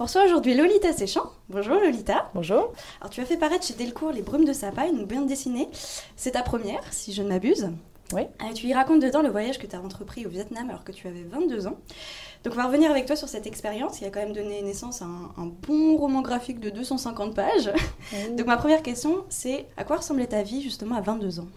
On reçoit aujourd'hui Lolita Séchant. Bonjour Lolita. Bonjour. Alors tu as fait paraître chez Delcourt Les Brumes de Sapa, une bande dessinée. C'est ta première, si je ne m'abuse. Oui. Euh, tu y racontes dedans le voyage que tu as entrepris au Vietnam alors que tu avais 22 ans. Donc on va revenir avec toi sur cette expérience qui a quand même donné naissance à un, un bon roman graphique de 250 pages. Donc ma première question, c'est à quoi ressemblait ta vie justement à 22 ans?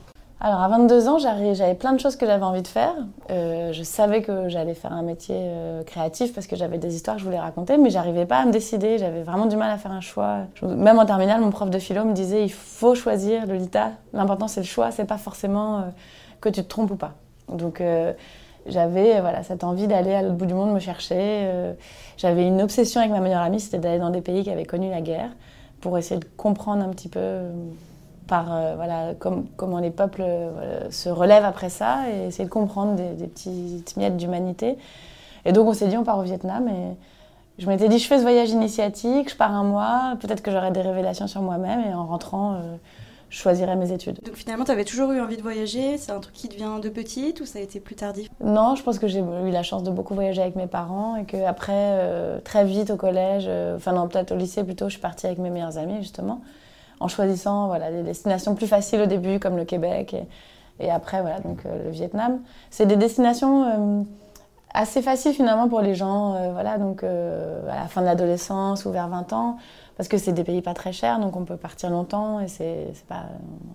Alors à 22 ans, j'avais plein de choses que j'avais envie de faire. Euh, je savais que j'allais faire un métier euh, créatif parce que j'avais des histoires que je voulais raconter, mais j'arrivais pas à me décider. J'avais vraiment du mal à faire un choix. Même en terminale, mon prof de philo me disait il faut choisir, Lolita. L'important c'est le choix, c'est pas forcément euh, que tu te trompes ou pas. Donc j'avais voilà cette envie d'aller à l'autre bout du monde me chercher. j'avais une obsession avec ma meilleure amie, c'était d'aller dans des pays qui avaient connu la guerre pour essayer de comprendre un petit peu par euh, voilà com- comment les peuples euh, voilà, se relèvent après ça et essayer de comprendre des, des petites miettes d'humanité. Et donc on s'est dit on part au Vietnam et je m'étais dit je fais ce voyage initiatique, je pars un mois, peut-être que j'aurai des révélations sur moi-même et en rentrant euh, je choisirai mes études. Donc finalement, tu avais toujours eu envie de voyager? C'est un truc qui te vient de petite ou ça a été plus tardif? Non, je pense que j'ai eu la chance de beaucoup voyager avec mes parents et qu'après, euh, très vite au collège, enfin non, peut-être au lycée plutôt, je suis partie avec mes meilleurs amis justement, en choisissant voilà, des destinations plus faciles au début comme le Québec et, après voilà, donc, euh, le Vietnam. C'est des destinations euh, assez faciles finalement pour les gens euh, voilà, donc, à la fin de l'adolescence ou vers 20 ans. Parce que c'est des pays pas très chers, donc on peut partir longtemps et c'est pas,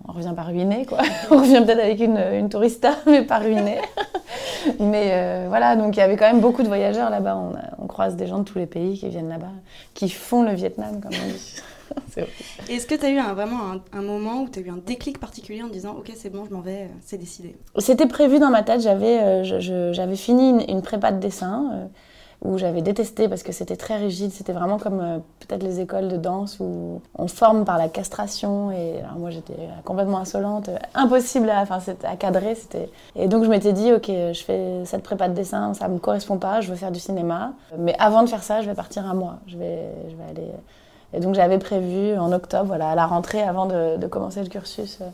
on revient pas ruiné quoi. On revient peut-être avec une, tourista, mais pas ruiné. Mais voilà, donc il y avait quand même beaucoup de voyageurs là-bas. On, on croise des gens de tous les pays qui viennent là-bas, qui font le Vietnam, comme on dit. Est-ce que tu as eu un- vraiment un, un moment où tu as eu un déclic particulier en disant Ok, c'est bon, je m'en vais, euh, c'est décidé? C'était prévu dans ma tête. J'avais euh, fini une, une prépa de dessin euh, où j'avais détesté parce que c'était très rigide. C'était vraiment comme euh, peut-être les écoles de danse où on forme par la castration. Et alors moi j'étais complètement insolente, impossible à, enfin, à cadrer. C'était et donc je m'étais dit ok, je fais cette prépa de dessin, ça me correspond pas. Je veux faire du cinéma. Mais avant de faire ça, je vais partir un mois. Je vais je vais aller. Et donc j'avais prévu en octobre, voilà, à la rentrée, avant de, de commencer le cursus. euh,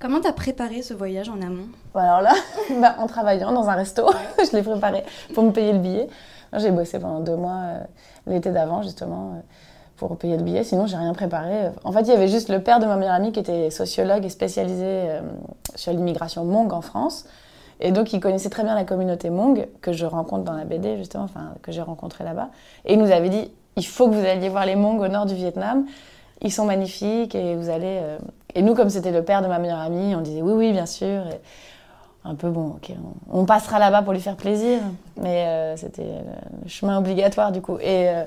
Comment t'as préparé ce voyage en amont? Alors là, bah, en travaillant dans un resto, je l'ai préparé pour me payer le billet. J'ai bossé pendant deux mois euh, l'été d'avant, justement, euh, pour payer le billet. Sinon, j'ai rien préparé. En fait, il y avait juste le père de ma meilleure amie qui était sociologue et spécialisé euh, sur l'immigration Hmong en France. Et donc, il connaissait très bien la communauté Hmong, que je rencontre dans la BD, justement, enfin, que j'ai rencontré là-bas. Et il nous avait dit il faut que vous alliez voir les Hmong au nord du Vietnam. Ils sont magnifiques et vous allez. euh, Et nous, comme c'était le père de ma meilleure amie, on disait oui, oui, bien sûr. Un peu bon, ok, on, on passera là-bas pour lui faire plaisir. Mais euh, c'était le chemin obligatoire du coup. Et euh,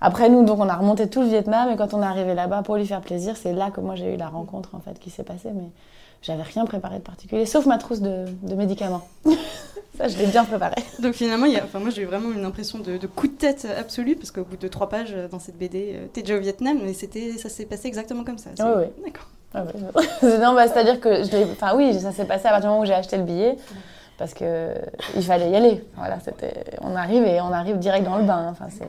après nous, donc on a remonté tout le Vietnam et quand on est arrivé là-bas pour lui faire plaisir, c'est là que moi j'ai eu la rencontre en fait qui s'est passée. Mais j'avais rien préparé de particulier, sauf ma trousse de, de médicaments. Ça, je l'ai bien préparé. Donc finalement, il y a, enfin, moi j'ai eu vraiment une impression de, de coup de tête absolu, parce qu'au bout de trois pages euh, dans cette BD, euh, t'es déjà au Vietnam, mais c'était, ça s'est passé exactement comme ça. Oui, oui. D'accord. Ah ouais. non, bah, c'est-à-dire que je l'ai. Enfin, oui, ça s'est passé à partir du moment où j'ai acheté le billet, parce que il fallait y aller. Voilà, c'était. On arrive et on arrive direct dans le bain. Enfin, c'est.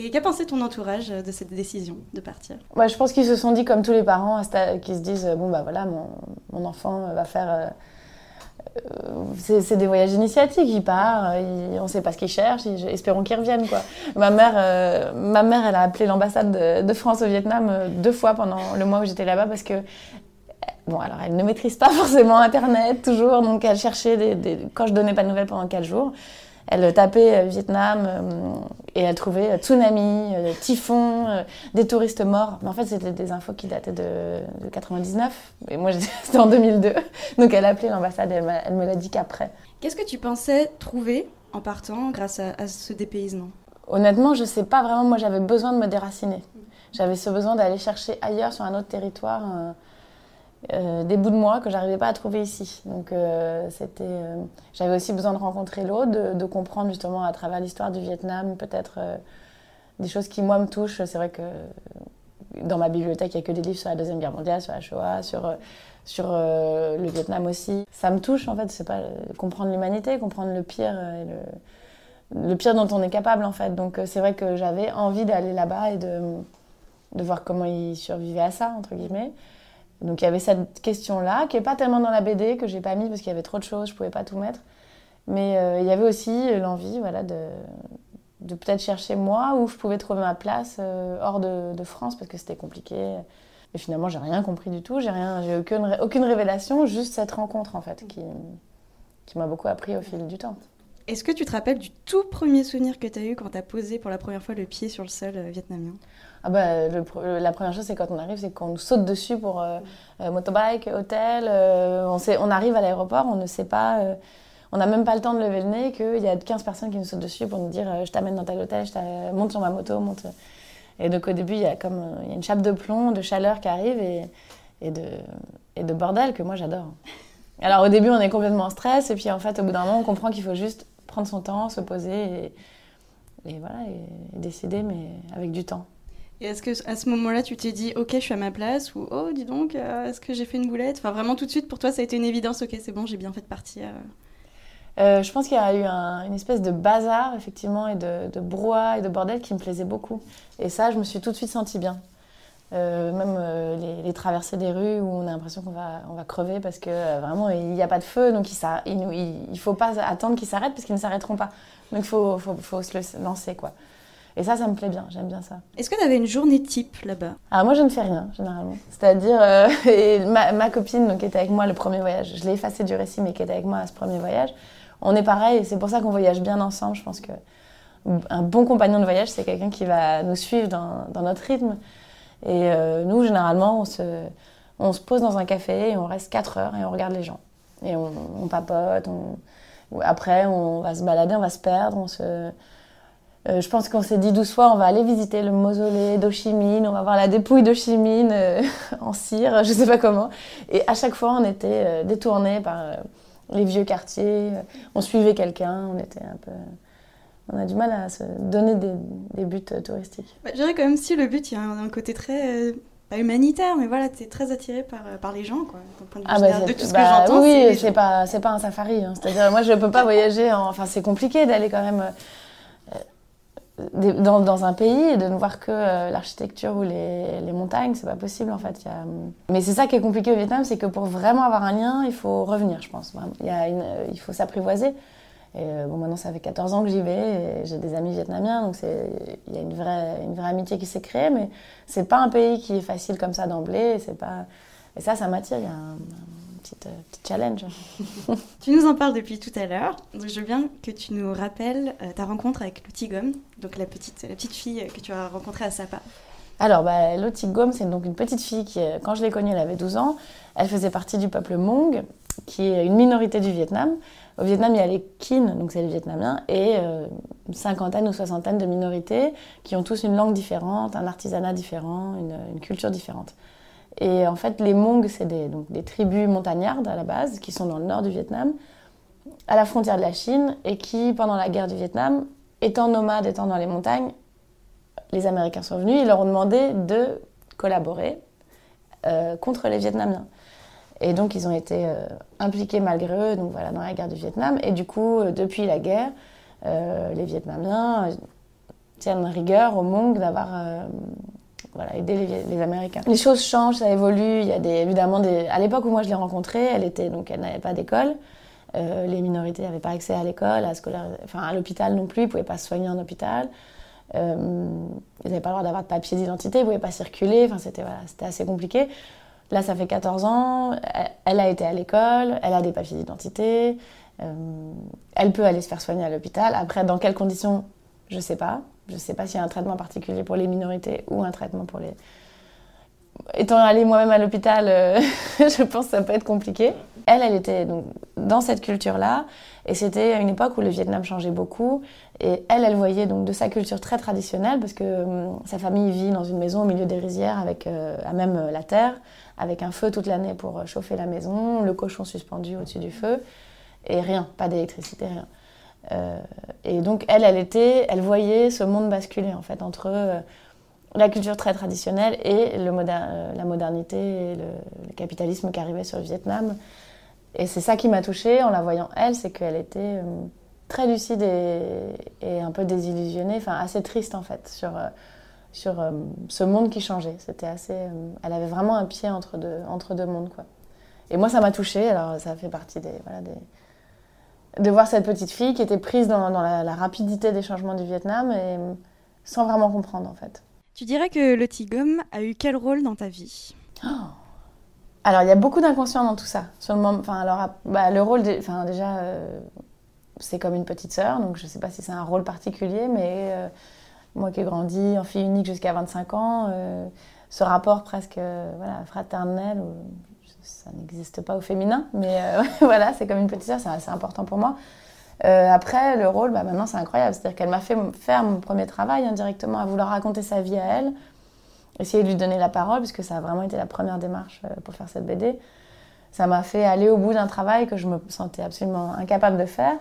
Et qu'a pensé ton entourage euh, de cette décision de partir? Ouais, je pense qu'ils se sont dit, comme tous les parents, qui se disent euh, bon, bah voilà, mon, enfant va faire. euh, euh, c'est des voyages initiatiques, il part, euh, on sait pas ce qu'il cherche, espérons qu'il revienne. Ma, mère, euh, ma mère, elle a appelé l'ambassade de, France au Vietnam euh, deux fois pendant le mois où j'étais là-bas parce que. Bon, alors elle ne maîtrise pas forcément Internet toujours, donc elle cherchait quand je donnais pas de nouvelles pendant quatre jours. Elle tapait euh, Vietnam euh, et elle trouvait euh, tsunami, typhon, des touristes morts. Mais en fait, c'était des infos qui dataient de, de 99. Et moi, c'était en 2002. Donc elle a appelé l'ambassade et elle, me l'a dit qu'après. Qu'est-ce que tu pensais trouver en partant grâce à, à ce dépaysement? Honnêtement, je sais pas vraiment. Moi, j'avais besoin de me déraciner. J'avais ce besoin d'aller chercher ailleurs, sur un autre territoire, euh, des bouts de moi que j'arrivais pas à trouver ici. Donc euh, c'était, euh, j'avais aussi besoin de rencontrer l'autre, de, comprendre justement à travers l'histoire du Vietnam peut-être des choses qui moi me touchent. C'est vrai que dans ma bibliothèque il y a que des livres sur la deuxième guerre mondiale, sur la Shoah, sur sur le Vietnam aussi. Ça me touche en fait, c'est pas comprendre l'humanité, comprendre le pire le, le pire dont on est capable en fait. Donc c'est vrai que j'avais envie d'aller là-bas et de de voir comment ils survivaient à ça entre guillemets. Donc il y avait cette question-là, qui n'est pas tellement dans la BD, que j'ai pas mis parce qu'il y avait trop de choses, je pouvais pas tout mettre. Mais euh, il y avait aussi l'envie voilà, de, de peut-être chercher moi où je pouvais trouver ma place euh, hors de, France parce que c'était compliqué. Et finalement, j'ai rien compris du tout, j'ai rien, j'ai aucune, aucune révélation, juste cette rencontre en fait qui, qui m'a beaucoup appris au fil du temps. Est-ce que tu te rappelles du tout premier souvenir que tu as eu quand tu as posé pour la première fois le pied sur le sol euh, vietnamien? Ah bah, la première chose, c'est quand on arrive, c'est qu'on nous saute dessus pour euh, euh, motobike, hôtel. on, on, arrive à l'aéroport, on ne sait pas, on n'a même pas le temps de lever le nez, qu'il y a 15 personnes qui nous sautent dessus pour nous dire je t'amène dans tel hôtel, je monte sur ma moto, monte. Et donc au début, il y a comme une chape de plomb, de chaleur qui arrive et, de, bordel que moi j'adore. Alors au début, on est complètement en stress, et puis en fait, au bout d'un moment, on comprend qu'il faut juste prendre son temps, se poser et voilà, et, décider, mais avec du temps. Et est-ce que à ce moment-là, tu t'es dit, ok, je suis à ma place, ou oh, dis donc, euh, est-ce que j'ai fait une boulette? Enfin, vraiment tout de suite, pour toi, ça a été une évidence, ok, c'est bon, j'ai bien fait de partir. Euh, je pense qu'il y a eu une espèce de bazar, effectivement, et de, de brouhaha et de bordel qui me plaisait beaucoup. Et ça, je me suis tout de suite sentie bien. Euh, même euh, les, traversées des rues où on a l'impression qu'on va, crever parce que euh, vraiment il n'y a pas de feu, donc il ne faut pas attendre qu'ils s'arrêtent parce qu'ils ne s'arrêteront pas. Donc il faut, faut, se lancer quoi. Et ça, ça me plaît bien, j'aime bien ça. Est-ce que tu avais une journée type là-bas? Alors moi, je ne fais rien, généralement. C'est-à-dire, ma, ma, copine donc, qui était avec moi le premier voyage, je l'ai effacée du récit, mais qui était avec moi à ce premier voyage, on est pareil, c'est pour ça qu'on voyage bien ensemble. Je pense que un bon compagnon de voyage, c'est quelqu'un qui va nous suivre dans, dans notre rythme. Et euh, nous, généralement, on se, on se pose dans un café et on reste 4 heures et on regarde les gens. Et on, on papote. On... Après, on va se balader, on va se perdre. On se... Euh, je pense qu'on s'est dit 12 fois, on va aller visiter le mausolée d'Ochimine, on va voir la dépouille d'Ochimine euh, en cire, je sais pas comment. Et à chaque fois, on était euh, détournés par les vieux quartiers. On suivait quelqu'un, on était un peu on a du mal à se donner des, buts euh, touristiques. Bah, je dirais quand même si le but, il y a un, côté très, euh, pas humanitaire, mais voilà, tu es très attiré par, euh, par les gens, quoi, point de, ah bah, de tout ce que bah j'entends. Oui, c'est pas, pas un safari. Hein. C'est-à-dire, moi, je peux pas voyager, enfin, c'est compliqué d'aller quand même dans, un pays et de ne voir que l'architecture ou les, les montagnes, c'est pas possible en fait. Mais c'est ça qui est compliqué au Vietnam, c'est que pour vraiment avoir un lien, il faut revenir, je pense. Une... il faut s'apprivoiser. Et euh, bon, maintenant, ça fait 14 ans que j'y vais. J'ai des amis vietnamiens, donc il y a une vraie, une vraie amitié qui s'est créée. Mais c'est pas un pays qui est facile comme ça d'emblée. C'est pas... Et ça, ça m'attire. Petit, euh, petit, challenge. tu nous en parles depuis tout à l'heure. Donc, je veux bien que tu nous rappelles euh, ta rencontre avec Loti Gom, donc la petite, la petite fille que tu as rencontrée à Sapa. Alors, bah, Loti Gom, c'est donc une petite fille qui, quand je l'ai connue, elle avait 12 ans. Elle faisait partie du peuple Hmong, qui est une minorité du Vietnam. Au Vietnam, il y a les Kin, donc c'est les Vietnamiens, et euh, une cinquantaine ou soixantaine de minorités qui ont tous une langue différente, un artisanat différent, une, culture différente. Et en fait, les Hmong, c'est des, donc, des tribus montagnardes à la base, qui sont dans le nord du Vietnam, à la frontière de la Chine, et qui, pendant la guerre du Vietnam, étant nomades, étant dans les montagnes, les Américains sont venus, ils leur ont demandé de collaborer euh, contre les Vietnamiens. Et donc, ils ont été euh, impliqués malgré eux donc voilà, dans la guerre du Vietnam. Et du coup, euh, depuis la guerre, les Vietnamiens tiennent rigueur au Hmong d'avoir voilà, aidé les, Américains. Les choses changent, ça évolue. Il y a des, évidemment des... À l'époque où moi je l'ai rencontrée, elle, était, donc, elle n'avait pas d'école. les minorités n'avaient pas accès à l'école, à, l'hôpital non plus, ils ne pouvaient pas se soigner en hôpital. ils n'avaient pas le droit d'avoir de papier d'identité, ils ne pouvaient pas circuler, enfin, c'était voilà, assez compliqué. Là, ça fait 14 ans, elle a été à l'école, elle a des papiers d'identité, euh, elle peut aller se faire soigner à l'hôpital. Après, dans quelles conditions, je ne sais pas. Je ne sais pas s'il y a un traitement particulier pour les minorités ou un traitement pour les... Étant allée moi-même à l'hôpital, euh, je pense que ça peut être compliqué. elle, elle était donc, dans cette culture-là, et c'était une époque où le Vietnam changeait beaucoup, et elle, elle voyait donc de sa culture très traditionnelle, parce que hum, sa famille vit dans une maison au milieu des rizières, avec euh, à même euh, la terre, avec un feu toute l'année pour chauffer la maison, le cochon suspendu au-dessus du feu, et rien, pas d'électricité, rien. Euh, et donc elle, elle était, elle voyait ce monde basculer en fait entre euh, la culture très traditionnelle et euh, la modernité le, capitalisme qui arrivait sur le Vietnam. Et c'est ça qui m'a touchée en la voyant elle, c'est qu'elle était très lucide et, et, un peu désillusionnée, enfin assez triste en fait sur sur ce monde qui changeait. C'était assez, elle avait vraiment un pied entre deux entre deux mondes quoi. Et moi ça m'a touchée. Alors ça fait partie des voilà des de voir cette petite fille qui était prise dans, dans la, la, rapidité des changements du Vietnam et sans vraiment comprendre en fait. Tu dirais que le Tigom a eu quel rôle dans ta vie? Oh Alors il y a beaucoup d'inconscient dans tout ça. Sur le, moment, enfin, alors, bah, le rôle, enfin, déjà, euh, c'est comme une petite sœur, donc je ne sais pas si c'est un rôle particulier, mais euh, moi qui ai grandi en fille unique jusqu'à 25 ans, euh, ce rapport presque voilà, fraternel, ça n'existe pas au féminin, mais euh, voilà, c'est comme une petite sœur, c'est assez important pour moi. Euh, après, le rôle, bah, maintenant, c'est incroyable. C'est-à-dire qu'elle m'a fait faire mon premier travail indirectement, à vouloir raconter sa vie à elle, essayer de lui donner la parole, puisque ça a vraiment été la première démarche euh, pour faire cette BD. Ça m'a fait aller au bout d'un travail que je me sentais absolument incapable de faire.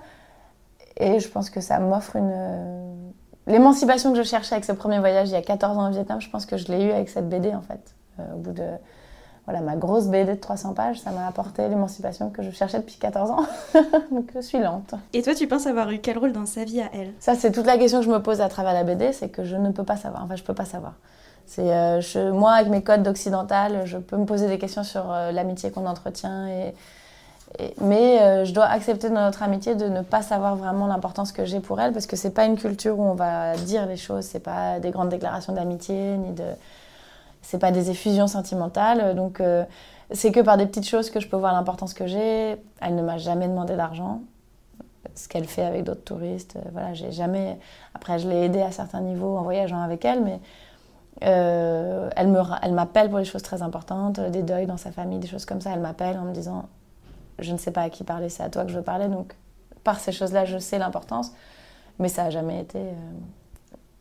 Et je pense que ça m'offre une. L'émancipation que je cherchais avec ce premier voyage il y a 14 ans au Vietnam, je pense que je l'ai eu avec cette BD en fait. Au bout de voilà, ma grosse BD de 300 pages, ça m'a apporté l'émancipation que je cherchais depuis 14 ans. Donc je suis lente. Et toi, tu penses avoir eu quel rôle dans sa vie à elle? Ça, c'est toute la question que je me pose à travers la BD, c'est que je ne peux pas savoir. Enfin, je peux pas savoir. C'est euh, je, moi, avec mes codes d'occidental, je peux me poser des questions sur euh, l'amitié qu'on entretient. Et, et mais euh, je dois accepter dans notre amitié de ne pas savoir vraiment l'importance que j'ai pour elle, parce que c'est pas une culture où on va dire les choses, c'est pas des grandes déclarations d'amitié, ni de c'est pas des effusions sentimentales. Donc, euh, c'est que par des petites choses que je peux voir l'importance que j'ai. Elle ne m'a jamais demandé d'argent. Ce qu'elle fait avec d'autres touristes. Euh, voilà, j'ai jamais. Après, je l'ai aidée à certains niveaux en voyageant avec elle, mais euh, elle me, elle m'appelle pour des choses très importantes, des deuils dans sa famille, des choses comme ça. Elle m'appelle en me disant, je ne sais pas à qui parler, c'est à toi que je veux parler. Donc, par ces choses-là, je sais l'importance, mais ça a jamais été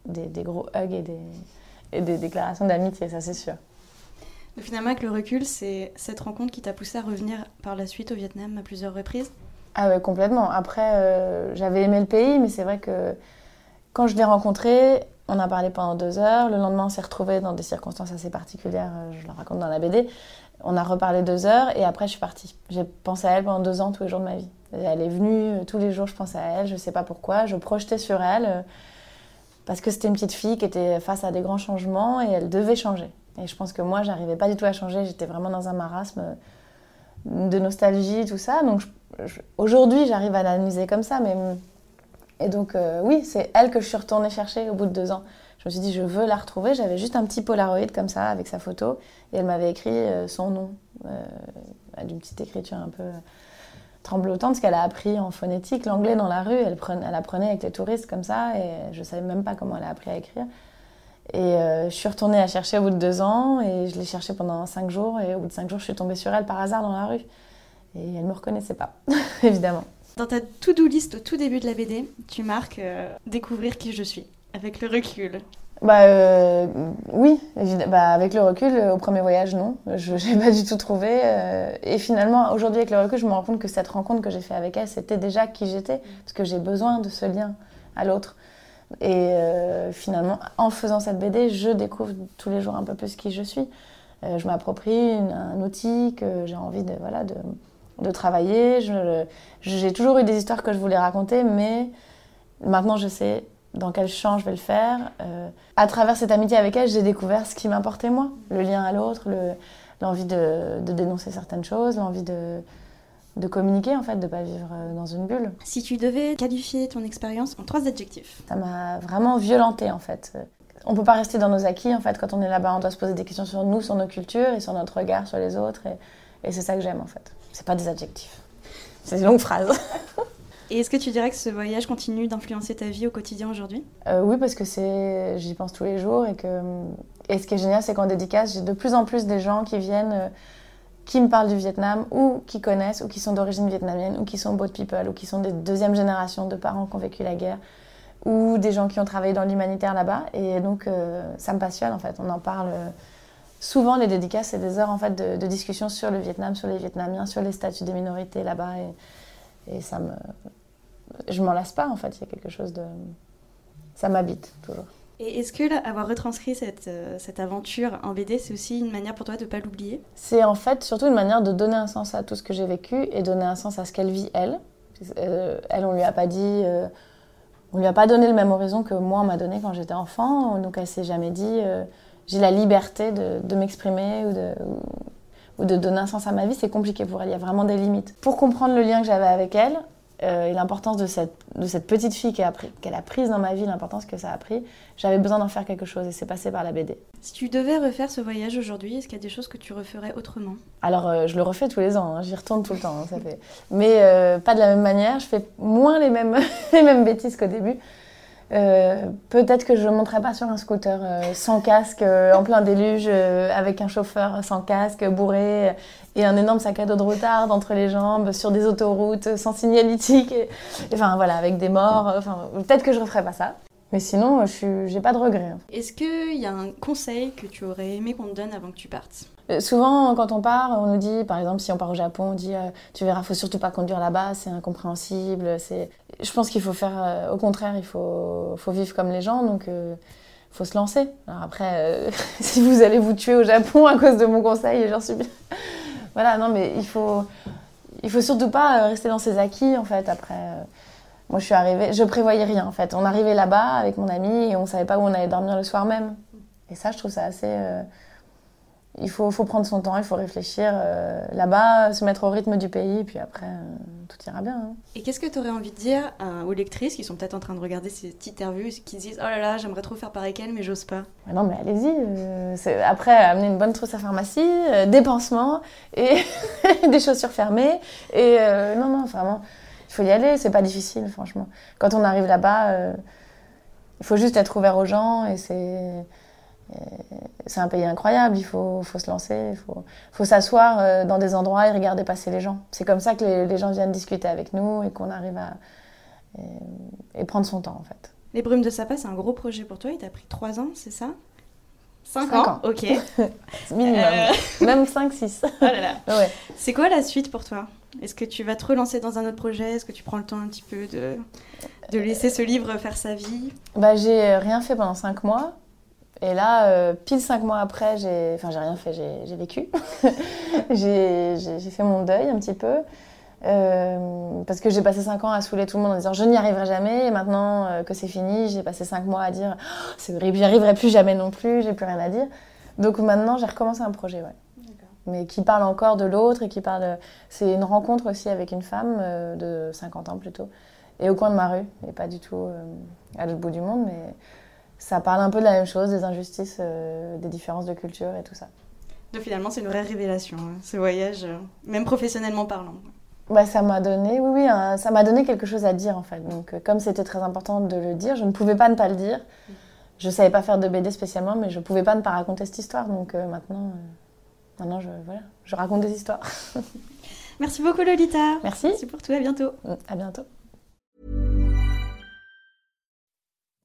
des gros hugs et des et des déclarations d'amitié, ça c'est sûr. Donc finalement, avec le recul, c'est cette rencontre qui t'a poussé à revenir par la suite au Vietnam à plusieurs reprises? Ah ouais, complètement. Après, euh, j'avais aimé le pays, mais c'est vrai que quand je l'ai rencontré, on a parlé pendant deux heures. Le lendemain, on s'est retrouvés dans des circonstances assez particulières, euh, je le raconte dans la BD. On a reparlé deux heures et après, je suis partie. J'ai pensé à elle pendant deux ans, tous les jours de ma vie. Elle est venue, euh, tous les jours, je pensais à elle, je sais pas pourquoi. Je projetais sur elle parce que c'était une petite fille qui était face à des grands changements et elle devait changer. Et je pense que moi, j'arrivais pas du tout à changer, j'étais vraiment dans un marasme de nostalgie, tout ça. Donc aujourd'hui, j'arrive à l'analyser comme ça, mais et donc euh, oui, c'est elle que je suis retournée chercher au bout de deux ans. Je me suis dit, je veux la retrouver. J'avais juste un petit Polaroid comme ça avec sa photo et elle m'avait écrit euh, son nom euh, d'une petite écriture un peu tremblotante, qu'elle a appris en phonétique, l'anglais dans la rue, elle, prenait, elle apprenait avec les touristes comme ça, et je savais même pas comment elle a appris à écrire. Et euh, je suis retournée à chercher au bout de deux ans, et je l'ai cherchée pendant cinq jours, et au bout de cinq jours, je suis tombée sur elle par hasard dans la rue. Et elle me reconnaissait pas, évidemment. Dans ta to-do list au tout début de la BD, tu marques euh, découvrir qui je suis, avec le recul. Bah euh, oui, bah, avec le recul, euh, au premier voyage, non. Je n'ai pas du tout trouvé. Euh, et finalement, aujourd'hui, avec le recul, je me rends compte que cette rencontre que j'ai faite avec elle, c'était déjà qui j'étais. Parce que j'ai besoin de ce lien à l'autre. Et euh, finalement, en faisant cette BD, je découvre tous les jours un peu plus qui je suis. Je m'approprie un outil que j'ai envie de, voilà, de, de travailler. J'ai toujours eu des histoires que je voulais raconter, mais maintenant je sais dans quel champ je vais le faire. Euh, à travers cette amitié avec elle, j'ai découvert ce qui m'importait moi, le lien à l'autre, l'envie de, de, dénoncer certaines choses, l'envie de, de communiquer en fait, de pas vivre euh, dans une bulle. Si tu devais qualifier ton expérience en trois adjectifs. Ça m'a vraiment violentée en fait. On peut pas rester dans nos acquis en fait. Quand on est là-bas, on doit se poser des questions sur nous, sur nos cultures et sur notre regard sur les autres. Et, et c'est ça que j'aime en fait. C'est pas des adjectifs. C'est une longue phrase. Et est-ce que tu dirais que ce voyage continue d'influencer ta vie au quotidien aujourd'hui? Euh, Oui, parce que c'est, j'y pense tous les jours et que et ce qui est génial, c'est qu'en dédicace, j'ai de plus en plus des gens qui viennent qui me parlent du Vietnam ou qui connaissent ou qui sont d'origine vietnamienne ou qui sont boat people ou qui sont des deuxième génération de parents qui ont vécu la guerre ou des gens qui ont travaillé dans l'humanitaire là-bas. Et donc, euh, ça me passionne en fait. On en parle souvent, les dédicaces, c'est des heures en fait de, de, discussion sur le Vietnam, sur les Vietnamiens, sur les statuts des minorités là-bas. Et, ça me. Je m'en lasse pas en fait. Il y a quelque chose de. Ça m'habite toujours. Et est-ce que là, avoir retranscrit cette, euh, cette aventure en BD, c'est aussi une manière pour toi de ne pas l'oublier? C'est en fait surtout une manière de donner un sens à tout ce que j'ai vécu et donner un sens à ce qu'elle vit elle. Euh, elle, on lui a pas dit, euh, on lui a pas donné le même horizon que moi on m'a donné quand j'étais enfant. Donc elle s'est jamais dit, euh, j'ai la liberté de, de m'exprimer ou de, ou, ou de donner un sens à ma vie. C'est compliqué pour elle. Il y a vraiment des limites. Pour comprendre le lien que j'avais avec elle, euh, et l'importance de cette, de cette petite fille qu'elle a, qu a, prise dans ma vie, l'importance que ça a pris, j'avais besoin d'en faire quelque chose et c'est passé par la BD. Si tu devais refaire ce voyage aujourd'hui, est-ce qu'il y a des choses que tu referais autrement? Alors, euh, je le refais tous les ans, hein, j'y retourne tout le temps, hein, ça fait... mais euh, pas de la même manière, je fais moins les mêmes, les mêmes bêtises qu'au début. Euh, peut-être que je ne monterai pas sur un scooter euh, sans casque, euh, en plein déluge, avec un chauffeur sans casque, bourré, et un énorme sac à dos de retard entre les jambes, sur des autoroutes sans signalétique, enfin voilà, avec des morts. Peut-être que je ne pas ça. Mais sinon, je n'ai pas de regrets. Est-ce qu'il y a un conseil que tu aurais aimé qu'on te donne avant que tu partes? Souvent, quand on part, on nous dit, par exemple, si on part au Japon, on dit euh, Tu verras, faut surtout pas conduire là-bas, c'est incompréhensible. C'est... Je pense qu'il faut faire, euh, au contraire, il faut, faut vivre comme les gens, donc euh, faut se lancer. Après, si vous allez vous tuer au Japon à cause de mon conseil, j'en suis bien. voilà, non, mais il faut, il faut surtout pas rester dans ses acquis, en fait, après. Moi, je suis arrivée, je prévoyais rien en fait. On arrivait là-bas avec mon ami et on savait pas où on allait dormir le soir même. Et ça, je trouve ça assez. Euh... Il faut, faut, prendre son temps, il faut réfléchir euh, là-bas, se mettre au rythme du pays, puis après, euh, tout ira bien. Hein. Et qu'est-ce que tu aurais envie de dire aux lectrices qui sont peut-être en train de regarder ces petites interviews, qui disent Oh là là, j'aimerais trop faire pareil qu'elle, mais j'ose pas? Mais Non, mais allez-y. Euh, après, amener une bonne trousse à pharmacie, des pansements et des chaussures fermées. Et non, non, vraiment il faut y aller, c'est pas difficile, franchement. Quand on arrive là-bas, il faut juste être ouvert aux gens et c'est. C'est un pays incroyable, il faut, faut se lancer, il faut, faut s'asseoir euh, dans des endroits et regarder passer les gens. C'est comme ça que les, les, gens viennent discuter avec nous et qu'on arrive à et, et, prendre son temps en fait. Les Brumes de Sapa, c'est un gros projet pour toi, il t'a pris 3 ans, c'est ça? 5 ans. ans. Ok. Minimum. Euh... Même 5-6. Oh là là. ouais. C'est quoi la suite pour toi? Est-ce que tu vas te relancer dans un autre projet? Est-ce que tu prends le temps un petit peu de, de laisser ce livre faire sa vie? Bah, J'ai rien fait pendant cinq mois. Et là, euh, pile cinq mois après, j'ai... Enfin, j'ai rien fait, j'ai, vécu. j'ai, j'ai fait mon deuil un petit peu. Euh, parce que j'ai passé cinq ans à saouler tout le monde en disant je n'y arriverai jamais. Et maintenant euh, que c'est fini, j'ai passé cinq mois à dire oh, c'est horrible, j'y arriverai plus jamais non plus, j'ai plus rien à dire. Donc maintenant, j'ai recommencé un projet, ouais mais qui parle encore de l'autre et qui parle. C'est une rencontre aussi avec une femme de 50 ans plutôt, et au coin de ma rue, et pas du tout à l'autre bout du monde, mais ça parle un peu de la même chose, des injustices, euh, des différences de culture et tout ça. Donc finalement, c'est une vraie révélation, hein, ce voyage, même professionnellement parlant. Bah, ça m'a donné, oui, oui, ça m'a donné quelque chose à dire en fait. Donc, comme c'était très important de le dire, je ne pouvais pas ne pas le dire. Je savais pas faire de BD spécialement, mais je pouvais pas ne pas raconter cette histoire. Donc maintenant. Maintenant, je, voilà, je raconte des histoires. Merci beaucoup, Lolita. Merci. Merci pour tout. À bientôt. À bientôt.